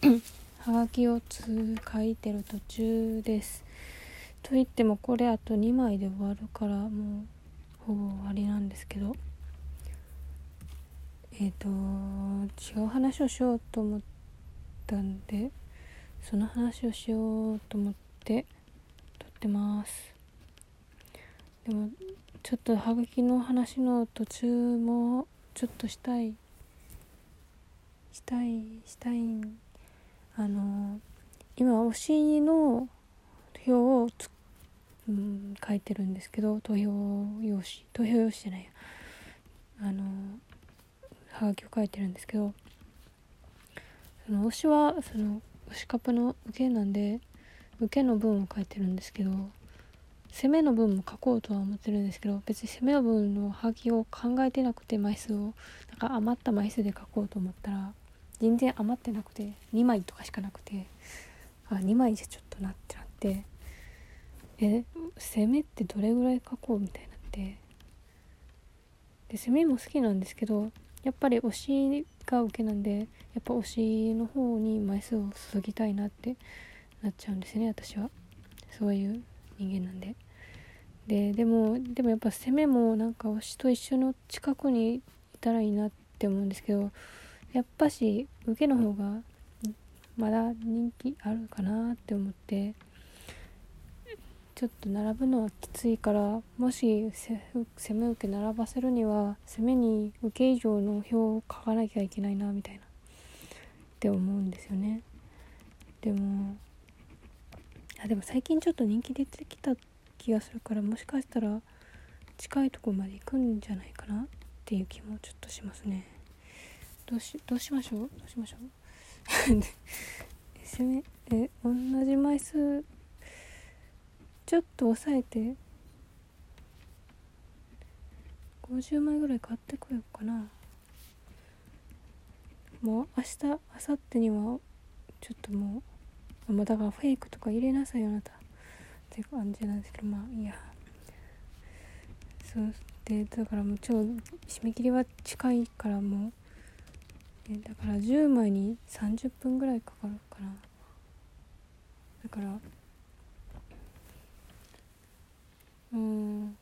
はがきを書いてる途中です。と言ってもこれあと2枚で終わるからもうほぼ終わりなんですけど。えっ、ー、と違う話をしようと思ったんでその話をしようと思って撮ってます。でもちょっとはがきの話の途中もちょっとしたいしたいしたいんあの今推しの表をつ、うん、書いてるんですけど投票用紙。投票用紙じゃないや。あのはがきを書いてるんですけどその推しはその推しカップの受けなんで受けの文を書いてるんですけど攻めの分も書こうとは思ってるんですけど別に攻めの分のハガキを考えてなくて枚数をなんか余った枚数で書こうと思ったら全然余ってなくて2枚とかしかなくてあ2枚じゃちょっとなってなってえ攻めってどれぐらい書こうみたいになって。で攻めも好きなんですけどやっぱり推しが受けなんでやっぱ推しの方に枚数を注ぎたいなってなっちゃうんですね私は。そういう人間なんで。ででもでもやっぱ攻めもなんか推しと一緒の近くにいたらいいなって思うんですけどやっぱし受けの方がまだ人気あるかなって思ってちょっと並ぶのはきついからもし攻め受け並ばせるには攻めに受け以上の票を書かなきゃいけないなみたいな。って思うんですよね。でもあでも最近ちょっと人気出てきた気がするからもしかしたら近いとこまで行くんじゃないかなっていう気もちょっとしますね。どうしどうしましょう？どうしましょう？え同じ枚数ちょっと抑えて。50枚ぐらい買ってこようかな。もう明日明後日にはちょっともうもうだからフェイクとか入れなさいよあなた。って感じなんですけどまあいや。そうでだからもう超締め切りは近いからもうだから10枚に30分ぐらいかかるかな。だからうん。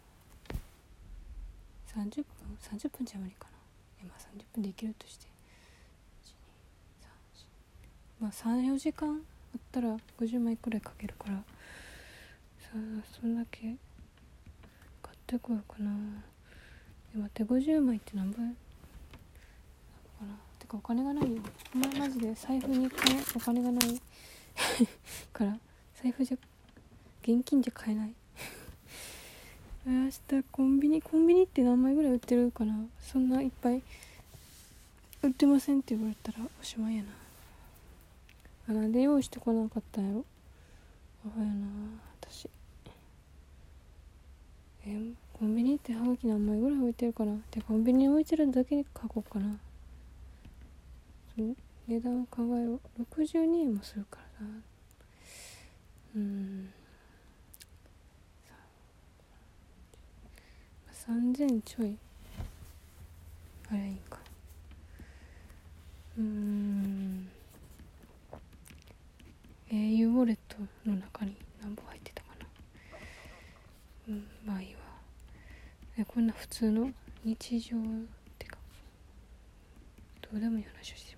30分？30分じゃ無理かな。まあ30分できるとして。まあ34時間あったら50枚くらいかけるから。さあそんだけ買ってこようかな。で待って50枚って何倍？なのかな？かお金がないよ。お前マジで財布にお金がない。から財布じゃ現金じゃ買えない。明日コンビニコンビニって何枚ぐらい売ってるかな。そんないっぱい売ってませんって言われたらおしまいやな。あなんで用意してこなかったんやろ。あやな私。えコンビニってハガキ何枚ぐらい置いてるかな。でコンビニに置いてるだけで書こうかな。値段を考えろ62円もするからな。うん。3000ちょい。あれいいか。うん。えーウォレットの中に何本入ってたかな。うんまあいいわ。えこんな普通の日常ってか。どうでもいい話をしてま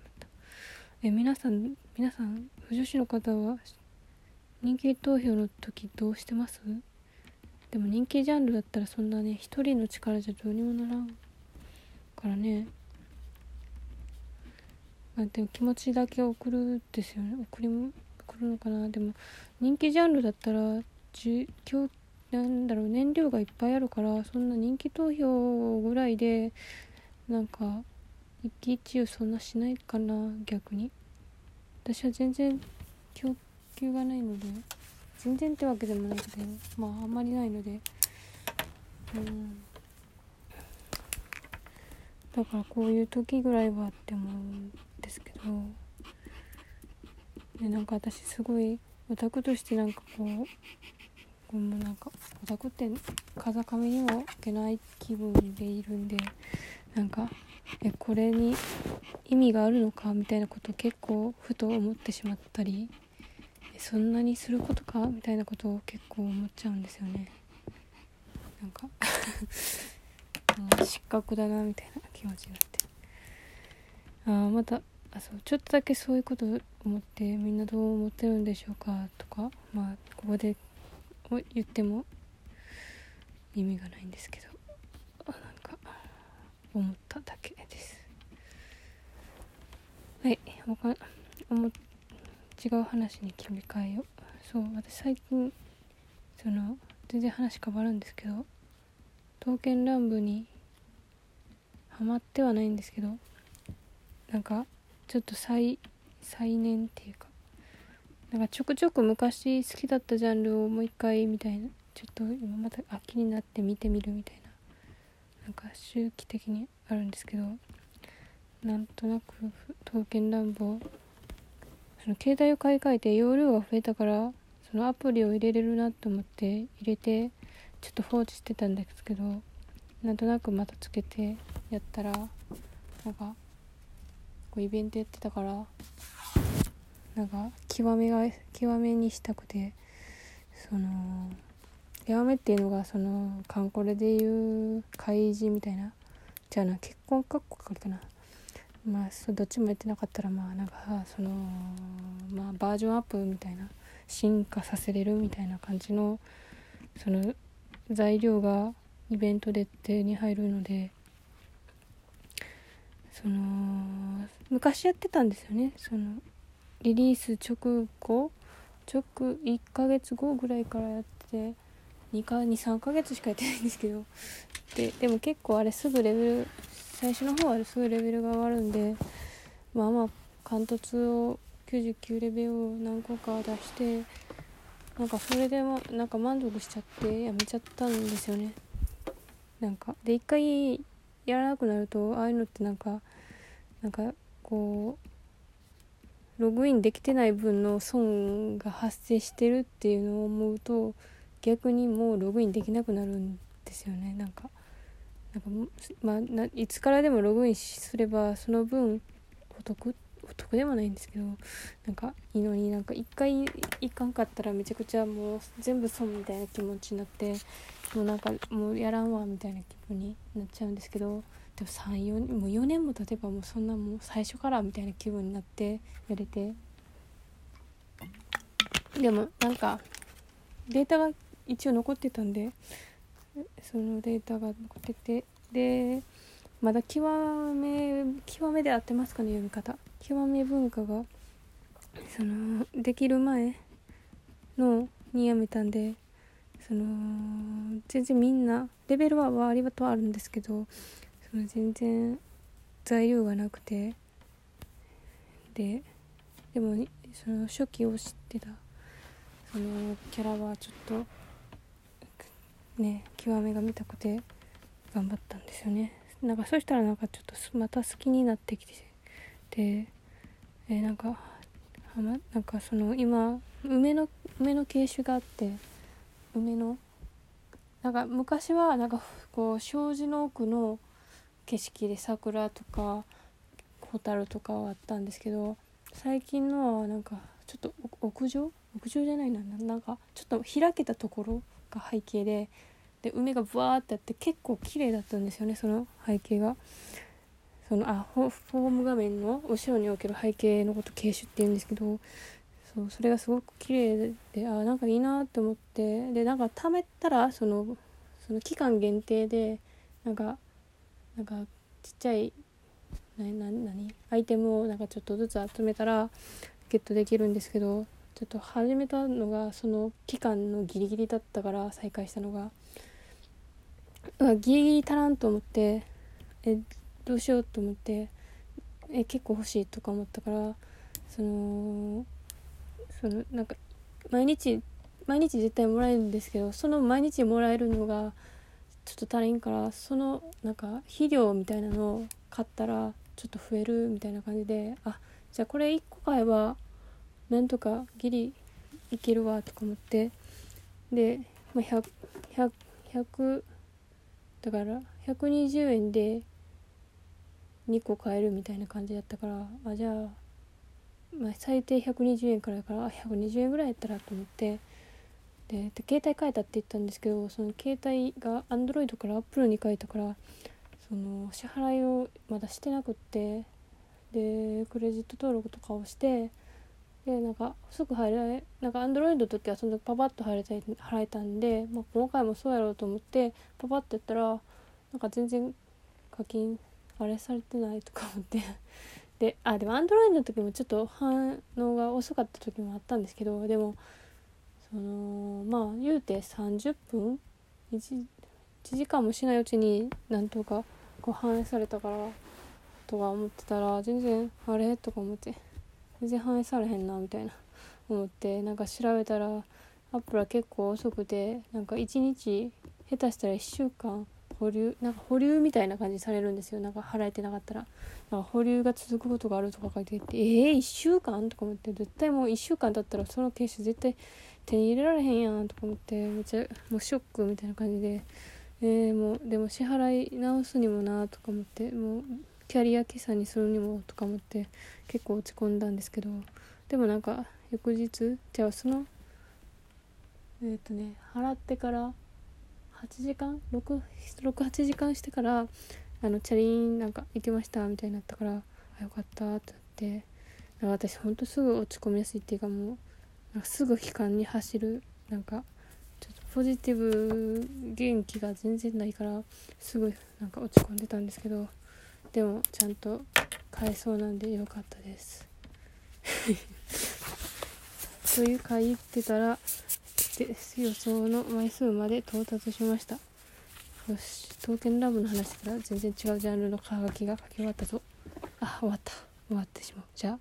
ったえ皆さん皆さん不女子の方は人気投票の時どうしてます？でも人気ジャンルだったらそんなね一人の力じゃどうにもならんからね。まあでも気持ちだけ送るですよね。送りも送るのかな。でも人気ジャンルだったら今日なんだろう燃料がいっぱいあるからそんな人気投票ぐらいでなんか一喜一憂そんなしないかな逆に。私は全然供給がないので全然ってわけでもないけどまああんまりないので。うん。だからこういう時ぐらいはって思うんですけど。でなんか私すごいオタクとしてなんかこうこうもなんかオタクって風上にも置けない気分でいるんでなんかえこれに意味があるのかみたいなことを結構ふと思ってしまったりそんなにすることか？みたいなことを結構思っちゃうんですよね。なんか失格だなみたいな気持ちになって。ああまたあそうちょっとだけそういうこと思ってみんなどう思ってるんでしょうか？とかまあここで言っても意味がないんですけど。思っただけです。はい他思違う話に切り替えよう。そう私最近その全然話変わるんですけど刀剣乱舞にハマってはないんですけどなんかちょっと再再燃っていうかなんかちょくちょく昔好きだったジャンルをもう一回みたいなちょっと今また気になって見てみるみたいな。なんか周期的にあるんですけどなんとなく刀剣乱舞その携帯を買い替えて容量が増えたからそのアプリを入れれるなと思って入れてちょっと放置してたんですけどなんとなくまたつけてやったらなんかこうイベントやってたからなんか極めが極めにしたくてその極めっていうのがそのカンコレでいう開示みたいなじゃあな結婚かっこかるかな。まあそどっちもやってなかったらまあなんかそのまあバージョンアップみたいな進化させれるみたいな感じのその材料がイベントで手に入るのでその昔やってたんですよね。そのリリース直後直1ヶ月後ぐらいからやって2か23ヶ月しかやってないんですけど。ででも結構あれすぐレベル最初の方はすぐレベルが上がるんでまあまあ貫突を99レベルを何個か出してなんかそれでもなんか満足しちゃってやめちゃったんですよね。なんかで一回やらなくなるとああいうのってなんかなんかこうログインできてない分の損が発生してるっていうのを思うと逆にもうログインできなくなるんですよね。なんかなんかまあないつからでもログインすればその分お得お得でもないんですけどなんかいいのになんか一回いかんかったらめちゃくちゃもう全部損みたいな気持ちになってもうなんかもうやらんわみたいな気分になっちゃうんですけどでも34もう4年も経てばもうそんなもう最初からみたいな気分になってやれて。でもなんかデータが一応残ってたんでそのデータが残っててでまだ極め極めで合ってますかね読み方。極め文化がそのできる前のにやめたんでその全然みんなレベルは割とあるんですけどその全然材料がなくてででもその初期を知ってたそのキャラはちょっとね極めが見たくて頑張ったんですよね。なんかそしたらなんかちょっとまた好きになってきてでえー、なんかはまなんかその今梅の梅の景種があって梅のなんか昔はなんかこう障子の奥の景色で桜とか蛍とかはあったんですけど最近のはなんかちょっと屋上？屋上じゃないな。なんかちょっと開けたところが背景でで梅がブワーってあって結構綺麗だったんですよねその背景が。そのあフォーム画面の後ろにおける背景のこと景種って言うんですけど。そうそれがすごく綺麗であなんかいいなって思って。でなんか貯めたらそのその期間限定でなんかなんかちっちゃいなな何？アイテムをなんかちょっとずつ集めたらゲットできるんですけど。ちょっと始めたのがその期間のギリギリだったから再開したのが。ギリギリ足らんと思ってえどうしようと思ってえ結構欲しいとか思ったからそのそのなんか毎日毎日絶対もらえるんですけどその毎日もらえるのがちょっと足りんからそのなんか肥料みたいなのを買ったらちょっと増えるみたいな感じであじゃあこれ1個買えばなんとかギリいけるわとか思ってで、まあ、100, 100, 100だから120円で2個買えるみたいな感じだったからあじゃあ、まあ、最低120円からだから120円ぐらいやったらと思ってで携帯変えたって言ったんですけどその携帯が Android から Apple に変えたからその支払いをまだしてなくってでクレジット登録とかをしてでなんかすぐ入れなんか Android の時はそのパパッと入れた払えたんで、まあ、今回もそうやろうと思ってパパッとやったらなんか全然課金あれされてないとか思って。であでも Android の時もちょっと反応が遅かった時もあったんですけどでもそのまあ言うて30分 1, 1時間もしないうちになんとかこう反映されたからとか思ってたら全然あれ？とか思って。全然反映されへんなみたいな。思ってなんか調べたらアップルは結構遅くてなんか1日下手したら1週間保留なんか保留みたいな感じされるんですよ。なんか払えてなかったら。なんか保留が続くことがあるとか書いててええー、1週間とか思って絶対もう1週間経ったらそのケース絶対手に入れられへんやんとか思ってめっちゃもうショックみたいな感じで。えー、もうでも支払い直すにもなとか思ってもうキャリア計算にするにもとか思って結構落ち込んだんですけどでもなんか翌日じゃあそのえっ、ー、とね払ってから8時間68時間してからあのチャリンなんか行きましたみたいになったからあよかったってなって私ほんとすぐ落ち込みやすいっていうかもうなんかすぐ悲観に走るなんかちょっとポジティブ元気が全然ないからすぐなんか落ち込んでたんですけどでもちゃんと買えそうなんでよかったです。というか言ってたらで予想の枚数まで到達しました。よし刀剣ラブの話から全然違うジャンルのハガキが書き終わったぞ。あ終わった。終わってしまう。じゃあ